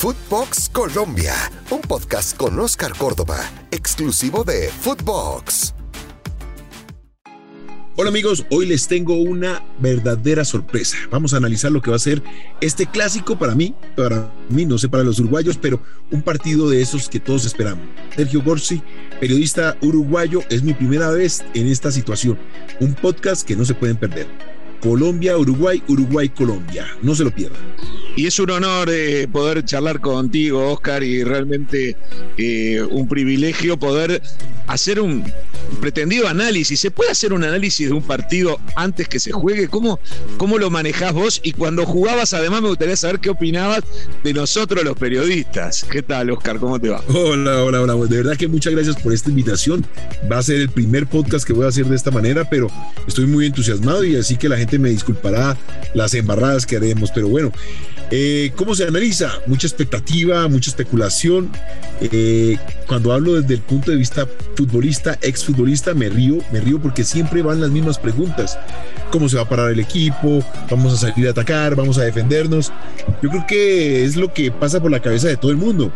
Footbox Colombia, un podcast con Oscar Córdoba, exclusivo de Footbox. Hola amigos, hoy les tengo una verdadera sorpresa. Vamos a analizar lo que va a ser este clásico para mí, para mí, no sé para los uruguayos, pero un partido de esos que todos esperamos. Sergio Gorsi, periodista uruguayo, es mi primera vez en esta situación. Un podcast que no se pueden perder. Colombia, Uruguay, Uruguay, Colombia. No se lo pierdan. Y es un honor eh, poder charlar contigo, Oscar, y realmente eh, un privilegio poder hacer un pretendido análisis. ¿Se puede hacer un análisis de un partido antes que se juegue? ¿Cómo, cómo lo manejás vos? Y cuando jugabas, además, me gustaría saber qué opinabas de nosotros los periodistas. ¿Qué tal, Oscar? ¿Cómo te va? Hola, hola, hola. De verdad que muchas gracias por esta invitación. Va a ser el primer podcast que voy a hacer de esta manera, pero estoy muy entusiasmado y así que la gente me disculpará las embarradas que haremos. Pero bueno, eh, ¿Cómo se analiza? Mucha expectativa, mucha especulación. Eh, cuando hablo desde el punto de vista futbolista, exfutbolista, me río, me río porque siempre van las mismas preguntas. ¿Cómo se va a parar el equipo? ¿Vamos a salir a atacar? ¿Vamos a defendernos? Yo creo que es lo que pasa por la cabeza de todo el mundo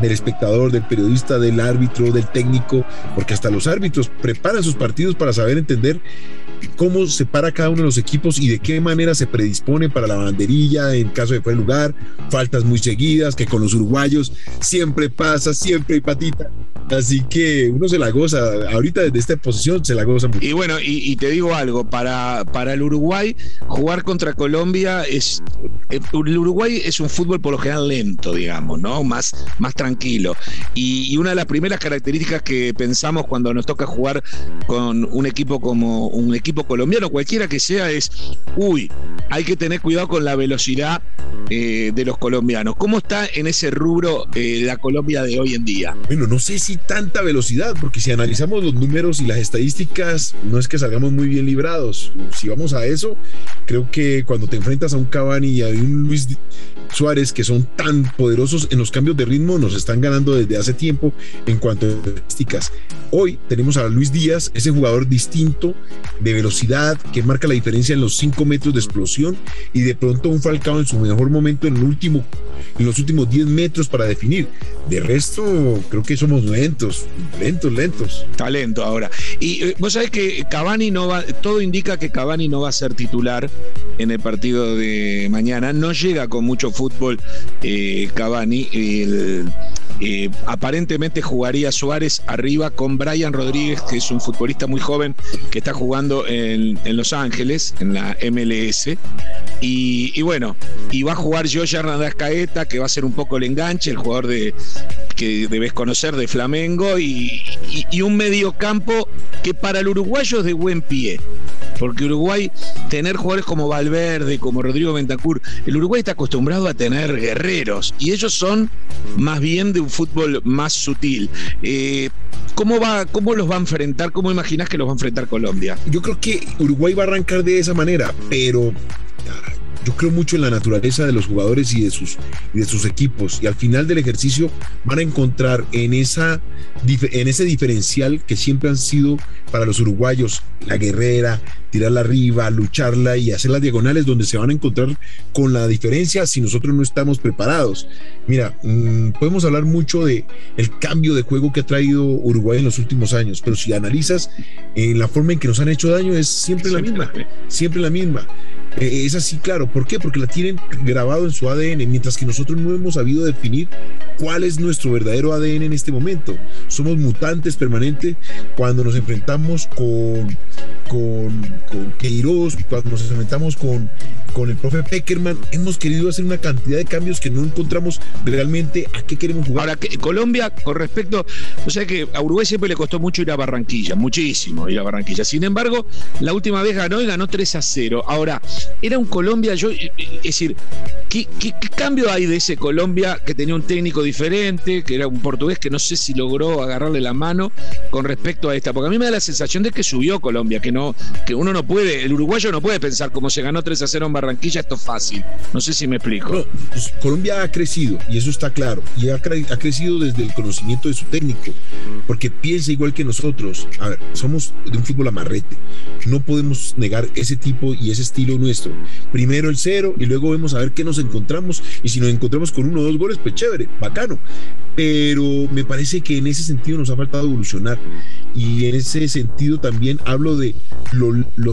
del espectador, del periodista, del árbitro, del técnico, porque hasta los árbitros preparan sus partidos para saber entender cómo se para cada uno de los equipos y de qué manera se predispone para la banderilla en caso de fuera lugar, faltas muy seguidas, que con los uruguayos siempre pasa, siempre hay patita. Así que uno se la goza, ahorita desde esta posición se la goza mucho. Y bueno, y, te digo algo, para, para el Uruguay, jugar contra Colombia es. Eh, el Uruguay es un fútbol por lo general lento, digamos, ¿no? Más, más tranquilo. Y, y una de las primeras características que pensamos cuando nos toca jugar con un equipo como un equipo colombiano, cualquiera que sea, es, uy, hay que tener cuidado con la velocidad eh, de los colombianos. ¿Cómo está en ese rubro eh, la Colombia de hoy en día? Bueno, no sé si tanta velocidad, porque si analizamos los números y las estadísticas, no es que salgamos muy bien librados. Si vamos a eso, creo que cuando te enfrentas a un Cavani y a un Luis Suárez que son tan poderosos en los cambios de ritmo, nos están ganando desde hace tiempo en cuanto a estadísticas. Hoy tenemos a Luis Díaz, ese jugador distinto de velocidad que marca la diferencia en los 5 metros de explosión y de pronto un Falcao en su mejor momento en, el último, en los últimos 10 metros para definir. De resto, creo que somos lentos, lentos, lentos. Talento ahora. Y eh, vos sabés que Cavani no va, todo indica que Cavani no va a ser titular en el partido de mañana. No llega con mucho fútbol eh, Cavani. El, eh, aparentemente jugaría Suárez arriba con Brian Rodríguez, que es un futbolista muy joven que está jugando en, Los Ángeles, en la MLS. Y, bueno, y va a jugar Joya Hernández Caeta, que va a ser un poco el enganche, el jugador de, que debes conocer de Flamengo, y, y un mediocampo que para el uruguayo es de buen pie porque Uruguay, tener jugadores como Valverde, como Rodrigo Bentancur, el Uruguay está acostumbrado a tener guerreros y ellos son más bien de un fútbol más sutil. Eh, ¿Cómo, va, ¿Cómo los va a enfrentar? ¿Cómo imaginas que los va a enfrentar Colombia? Yo creo que Uruguay va a arrancar de esa manera, pero yo creo mucho en la naturaleza de los jugadores y de sus, y de sus equipos. Y al final del ejercicio van a encontrar en, esa, en ese diferencial que siempre han sido para los uruguayos, la guerrera, tirarla arriba, lucharla y hacer las diagonales donde se van a encontrar con la diferencia si nosotros no estamos preparados. Mira, mm, podemos hablar mucho de el cambio de juego que ha traído Uruguay en los últimos años, pero si analizas eh, la forma en que nos han hecho daño es siempre la misma, siempre la misma. Eh, es así, claro. ¿Por qué? Porque la tienen grabado en su ADN, mientras que nosotros no hemos sabido definir cuál es nuestro verdadero ADN en este momento. Somos mutantes permanentes cuando nos enfrentamos con, con, con Queiroz, cuando nos enfrentamos con, con el profe Peckerman, hemos querido hacer una cantidad de cambios que no encontramos realmente a qué queremos jugar. Ahora, Colombia, con respecto, o sea que a Uruguay siempre le costó mucho ir a Barranquilla, muchísimo ir a Barranquilla. Sin embargo, la última vez ganó y ganó 3 a 0. Ahora, era un Colombia, yo, es decir, ¿qué, qué cambio hay de ese Colombia que tenía un técnico diferente, que era un portugués que no sé si logró agarrarle la mano con respecto a esta? Porque a mí me da la sensación de que subió Colombia, que no, que uno no puede, el uruguayo no puede pensar como se ganó 3 a 0 en Barranquilla, esto es fácil. No sé si me explico. Pues, Colombia ha crecido, y eso está claro, y ha, ha, crecido desde el conocimiento de su técnico, porque piensa igual que nosotros. A ver, somos de un fútbol amarrete. No podemos negar ese tipo y ese estilo nuestro. Primero el cero y luego vemos a ver qué nos encontramos. Y si nos encontramos con uno o dos goles, pues chévere, bacano. Pero me parece que en ese sentido nos ha faltado evolucionar. Y en ese sentido también hablo de lo, lo,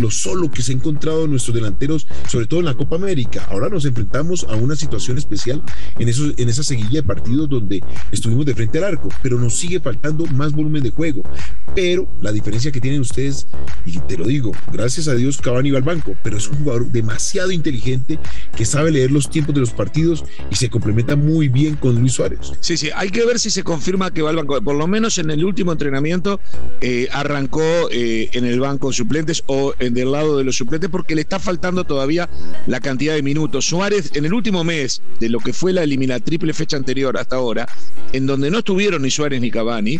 lo solo que se ha encontrado nuestros delanteros, sobre todo en la Copa América. Ahora nos enfrentamos a una situación especial en, esos, en esa seguilla de partidos donde estuvimos de frente al arco, pero nos sigue faltando más volumen de juego. Pero la diferencia que tienen ustedes, y te lo digo, gracias a Dios Cavani va al banco, pero es un jugador demasiado inteligente que sabe leer los tiempos de los partidos y se complementa muy bien con Luis Suárez. Sí, sí, hay que ver si se confirma que va al banco. Por lo menos en el último entrenamiento eh, arrancó eh, en el banco o en del lado de los suplentes porque le está faltando todavía la cantidad de minutos. Suárez en el último mes de lo que fue la elimina triple fecha anterior hasta ahora, en donde no estuvieron ni Suárez ni Cavani,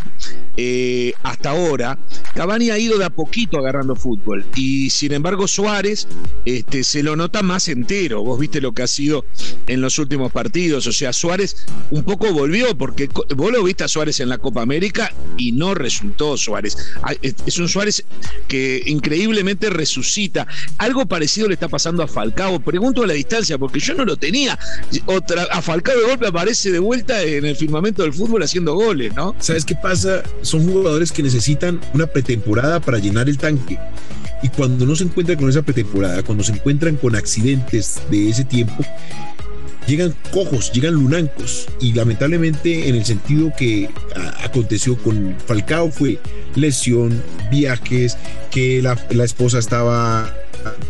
eh, hasta ahora, Cavani ha ido de a poquito agarrando fútbol y sin embargo Suárez este, se lo nota más entero. Vos viste lo que ha sido en los últimos partidos, o sea, Suárez un poco volvió porque vos lo viste a Suárez en la Copa América y no resultó Suárez. Es un Suárez que increíblemente resucita. Algo parecido le está pasando a Falcao. Pregunto a la distancia porque yo no lo tenía. Otra, a Falcao de golpe aparece de vuelta en el firmamento del fútbol haciendo goles, ¿no? ¿Sabes qué pasa? Son jugadores que necesitan una pretemporada para llenar el tanque. Y cuando no se encuentran con esa pretemporada, cuando se encuentran con accidentes de ese tiempo, llegan cojos, llegan lunancos. Y lamentablemente en el sentido que aconteció con Falcao fue lesión, viajes, que la, la esposa estaba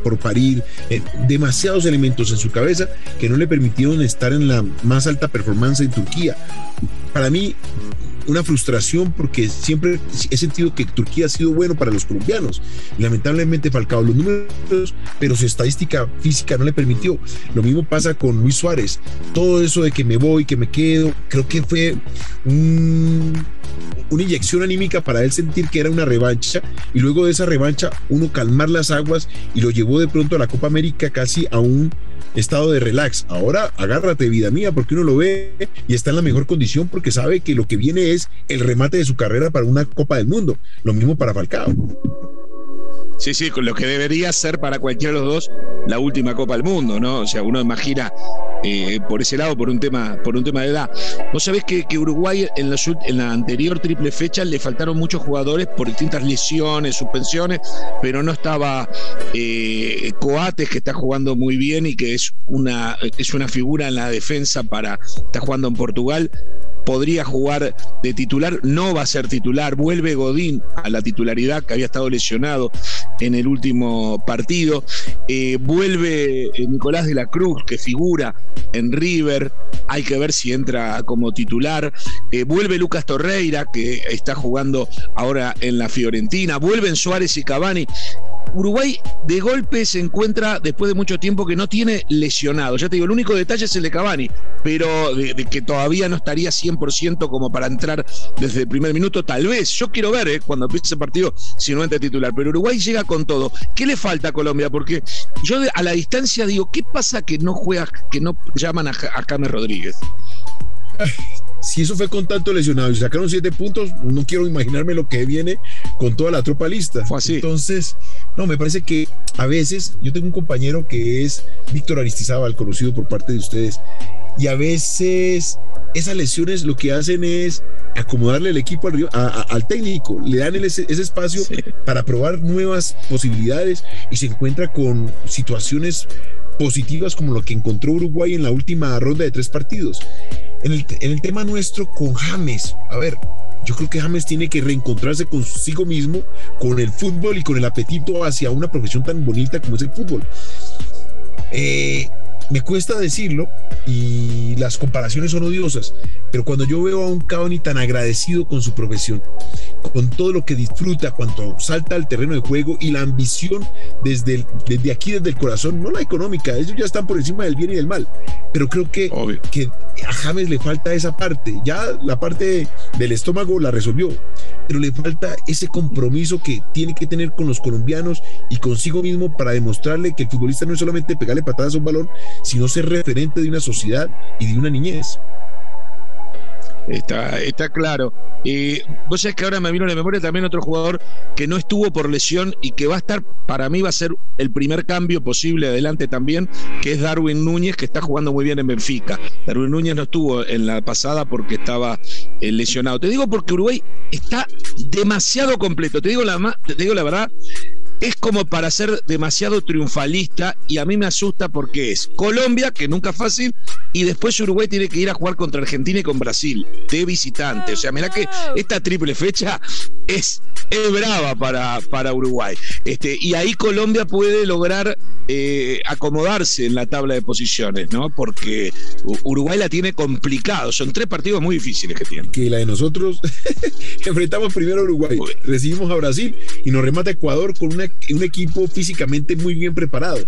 por parir, eh, demasiados elementos en su cabeza que no le permitieron estar en la más alta performance en Turquía. Para mí, una frustración porque siempre he sentido que Turquía ha sido bueno para los colombianos. Lamentablemente Falcao los números, pero su estadística física no le permitió. Lo mismo pasa con Luis Suárez. Todo eso de que me voy, que me quedo, creo que fue un, una inyección anímica para él sentir que era una revancha y luego de esa revancha uno calmar las aguas y lo llevó de pronto a la Copa América casi a un estado de relax. Ahora agárrate, vida mía, porque uno lo ve y está en la mejor condición porque sabe que lo que viene es el remate de su carrera para una Copa del Mundo. Lo mismo para Falcao. Sí, sí, con lo que debería ser para cualquiera de los dos la última Copa del Mundo, ¿no? O sea, uno imagina eh, por ese lado, por un tema, por un tema de edad. Vos sabés que, Uruguay en la, en la, anterior triple fecha le faltaron muchos jugadores por distintas lesiones, suspensiones, pero no estaba eh, Coates, que está jugando muy bien y que es una, es una figura en la defensa para, está jugando en Portugal podría jugar de titular, no va a ser titular, vuelve Godín a la titularidad que había estado lesionado en el último partido, eh, vuelve eh, Nicolás de la Cruz que figura en River, hay que ver si entra como titular, eh, vuelve Lucas Torreira que está jugando ahora en la Fiorentina, vuelven Suárez y Cavani, Uruguay de golpe se encuentra después de mucho tiempo que no tiene lesionado. Ya te digo, el único detalle es el de Cavani, pero de, que todavía no estaría 100% como para entrar desde el primer minuto, tal vez. Yo quiero ver eh, cuando empiece el partido si no entra titular, pero Uruguay llega con todo. ¿Qué le falta a Colombia? Porque yo a la distancia digo, ¿qué pasa que no juega, que no llaman a, a James Rodríguez? si eso fue con tanto lesionado y sacaron siete puntos, no quiero imaginarme lo que viene con toda la tropa lista. Fue así. Entonces, no, me parece que a veces yo tengo un compañero que es Víctor Aristizábal, conocido por parte de ustedes, y a veces esas lesiones lo que hacen es acomodarle el equipo al, al técnico, le dan ese, espacio para probar nuevas posibilidades y se encuentra con situaciones positivas como lo que encontró Uruguay en la última ronda de tres partidos. En el, tema nuestro con James, a ver, yo creo que James tiene que reencontrarse consigo mismo, con el fútbol y con el apetito hacia una profesión tan bonita como es el fútbol. Eh, me cuesta decirlo y las comparaciones son odiosas, pero cuando yo veo a un Cavani tan agradecido con su profesión, con todo lo que disfruta, cuando salta al terreno de juego y la ambición desde, desde aquí, desde el corazón, no la económica, ellos ya están por encima del bien y del mal, pero creo que, que a James le falta esa parte, ya la parte del estómago la resolvió, pero le falta ese compromiso que tiene que tener con los colombianos y consigo mismo para demostrarle que el futbolista no es solamente pegarle patadas a un balón, sino ser referente de una sociedad y de una niñez. Está, está claro. Y vos sabés que ahora me vino a la memoria también otro jugador que no estuvo por lesión y que va a estar, para mí va a ser el primer cambio posible adelante también, que es Darwin Núñez, que está jugando muy bien en Benfica. Darwin Núñez no estuvo en la pasada porque estaba eh, lesionado. Te digo porque Uruguay está demasiado completo. Te digo la, te digo la verdad, es como para ser demasiado triunfalista y a mí me asusta porque es Colombia, que nunca es fácil, y después Uruguay tiene que ir a jugar contra Argentina y con Brasil, de visitante. O sea, mira que esta triple fecha es, brava para, para Uruguay. Este, y ahí Colombia puede lograr eh, acomodarse en la tabla de posiciones, ¿no? Porque Uruguay la tiene complicado. Son tres partidos muy difíciles que tiene. Que la de nosotros enfrentamos primero a Uruguay, recibimos a Brasil y nos remata Ecuador con una un equipo físicamente muy bien preparado.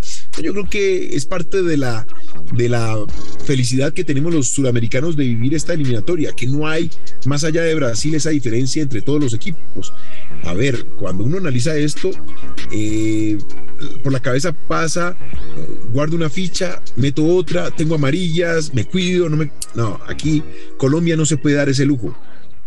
Yo creo que es parte de la, de la felicidad que tenemos los sudamericanos de vivir esta eliminatoria, que no hay más allá de Brasil esa diferencia entre todos los equipos. A ver, cuando uno analiza esto, eh, por la cabeza pasa, guardo una ficha, meto otra, tengo amarillas, me cuido, no me... No, aquí Colombia no se puede dar ese lujo.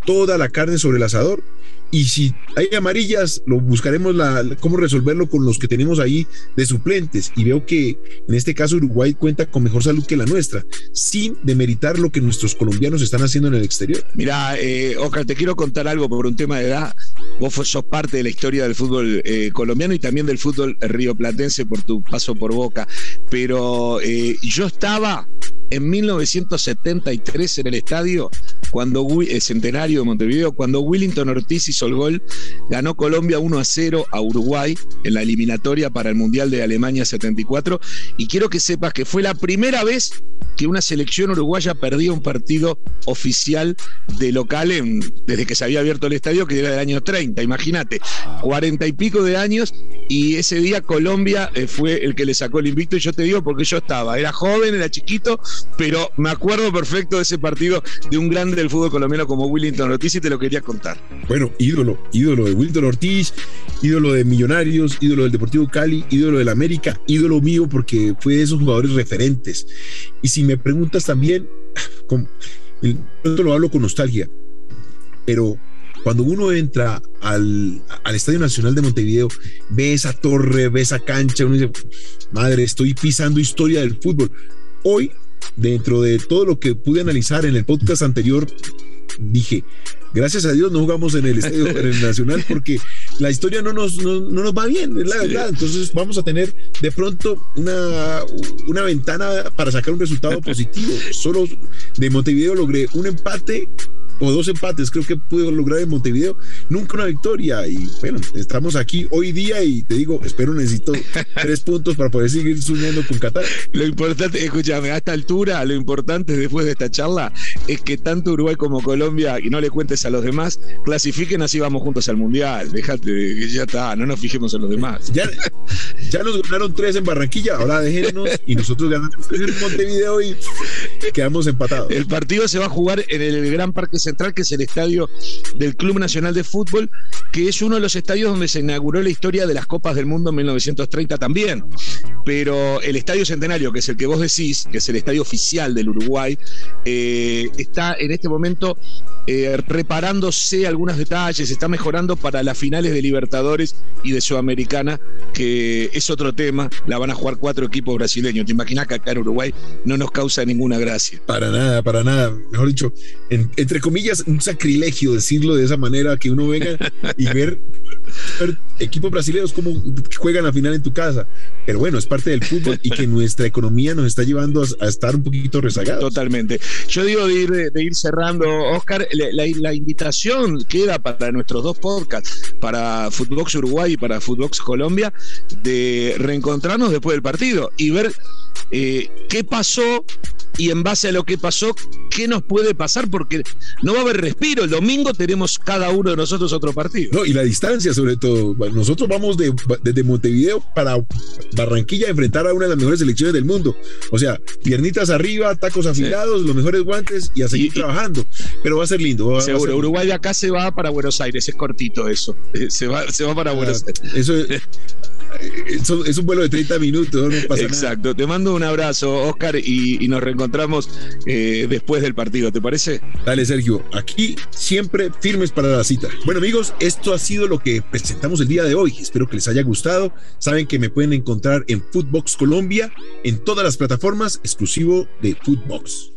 Toda la carne sobre el asador y si hay amarillas, lo buscaremos la, cómo resolverlo con los que tenemos ahí de suplentes. Y veo que en este caso Uruguay cuenta con mejor salud que la nuestra, sin demeritar lo que nuestros colombianos están haciendo en el exterior. Mira, eh, Oscar, te quiero contar algo por un tema de edad. Vos sos parte de la historia del fútbol eh, colombiano y también del fútbol rioplatense por tu paso por Boca. Pero eh, yo estaba en 1973 en el estadio, cuando el centenario de Montevideo, cuando Willington Ortiz hizo el gol, ganó Colombia 1 a 0 a Uruguay en la eliminatoria para el Mundial de Alemania 74. Y quiero que sepas que fue la primera vez que una selección uruguaya perdía un partido oficial de local desde que se había abierto el estadio, que era del año 30. Imagínate, cuarenta y pico de años, y ese día Colombia eh, fue el que le sacó el invicto. Y yo te digo porque yo estaba, era joven, era chiquito, pero me acuerdo perfecto de ese partido de un grande del fútbol colombiano como Willington Ortiz y te lo quería contar. Bueno, ídolo, ídolo de Willington Ortiz, ídolo de Millonarios, ídolo del Deportivo Cali, ídolo del América, ídolo mío porque fue de esos jugadores referentes. Y si me preguntas también, como, lo hablo con nostalgia, pero cuando uno entra al, al, Estadio Nacional de Montevideo, ve esa torre, ve esa cancha, uno dice, madre, estoy pisando historia del fútbol. Hoy dentro de todo lo que pude analizar en el podcast anterior, dije, gracias a Dios no jugamos en el Estadio Nacional porque la historia no nos, no, nos va bien, es la verdad. Entonces vamos a tener de pronto una, una ventana para sacar un resultado positivo. Solo de Montevideo logré un empate o dos empates, creo que pude lograr en Montevideo, nunca una victoria. Y bueno, estamos aquí hoy día y te digo, espero necesito tres puntos para poder seguir soñando con Qatar. Lo importante, escúchame, a esta altura, lo importante después de esta charla es que tanto Uruguay como Colombia, y no le cuentes a los demás, clasifiquen así vamos juntos al Mundial. Déjate, ya está, no nos fijemos en los demás. Ya, ya nos ganaron tres en Barranquilla, ahora déjenos y nosotros ganamos en Montevideo y quedamos empatados. El partido se va a jugar en el Gran Parque Central, que es el estadio del Club Nacional de Fútbol, que es uno de los estadios donde se inauguró la historia de las Copas del Mundo en 1930 también. Pero el Estadio Centenario, que es el que vos decís, que es el estadio oficial del Uruguay, eh, está en este momento eh, reparándose algunos detalles, está mejorando para las finales de Libertadores y de Sudamericana, que es otro tema, la van a jugar cuatro equipos brasileños. ¿Te imaginas que acá en Uruguay no nos causa ninguna gracia? Para nada, para nada. Mejor dicho, entre comillas, un sacrilegio decirlo de esa manera, que uno venga y ver, equipos brasileños como juegan la final en tu casa. Pero bueno, es parte del fútbol y que nuestra economía nos está llevando a, estar un poquito rezagados. Totalmente. Yo digo de ir, de ir cerrando, Oscar, la, invitación queda para nuestros dos podcasts, para Footbox Uruguay y para Footbox Colombia, de reencontrarnos después del partido y ver eh, qué pasó y en base a lo que pasó, ¿qué nos puede pasar? Porque no va a haber respiro. El domingo tenemos cada uno de nosotros otro partido. No, y la distancia sobre todo. Nosotros vamos de, desde Montevideo para Barranquilla a enfrentar a una de las mejores selecciones del mundo. O sea, piernitas arriba, tacos afilados, los mejores guantes y a seguir trabajando. Pero va a ser lindo. seguro, Uruguay de acá se va para Buenos Aires, es cortito eso. Se va, se va para Buenos Aires. Eso es un vuelo de 30 minutos, no pasa Exacto. Te mando un abrazo, Oscar, y, nos reencontramos eh, después del partido, ¿te parece? Dale, Sergio. Aquí siempre firmes para la cita. Bueno, amigos, esto ha sido lo que presentamos el día de hoy. Espero que les haya gustado. Saben que me pueden encontrar en Footbox Colombia, en todas las plataformas, exclusivo de Footbox.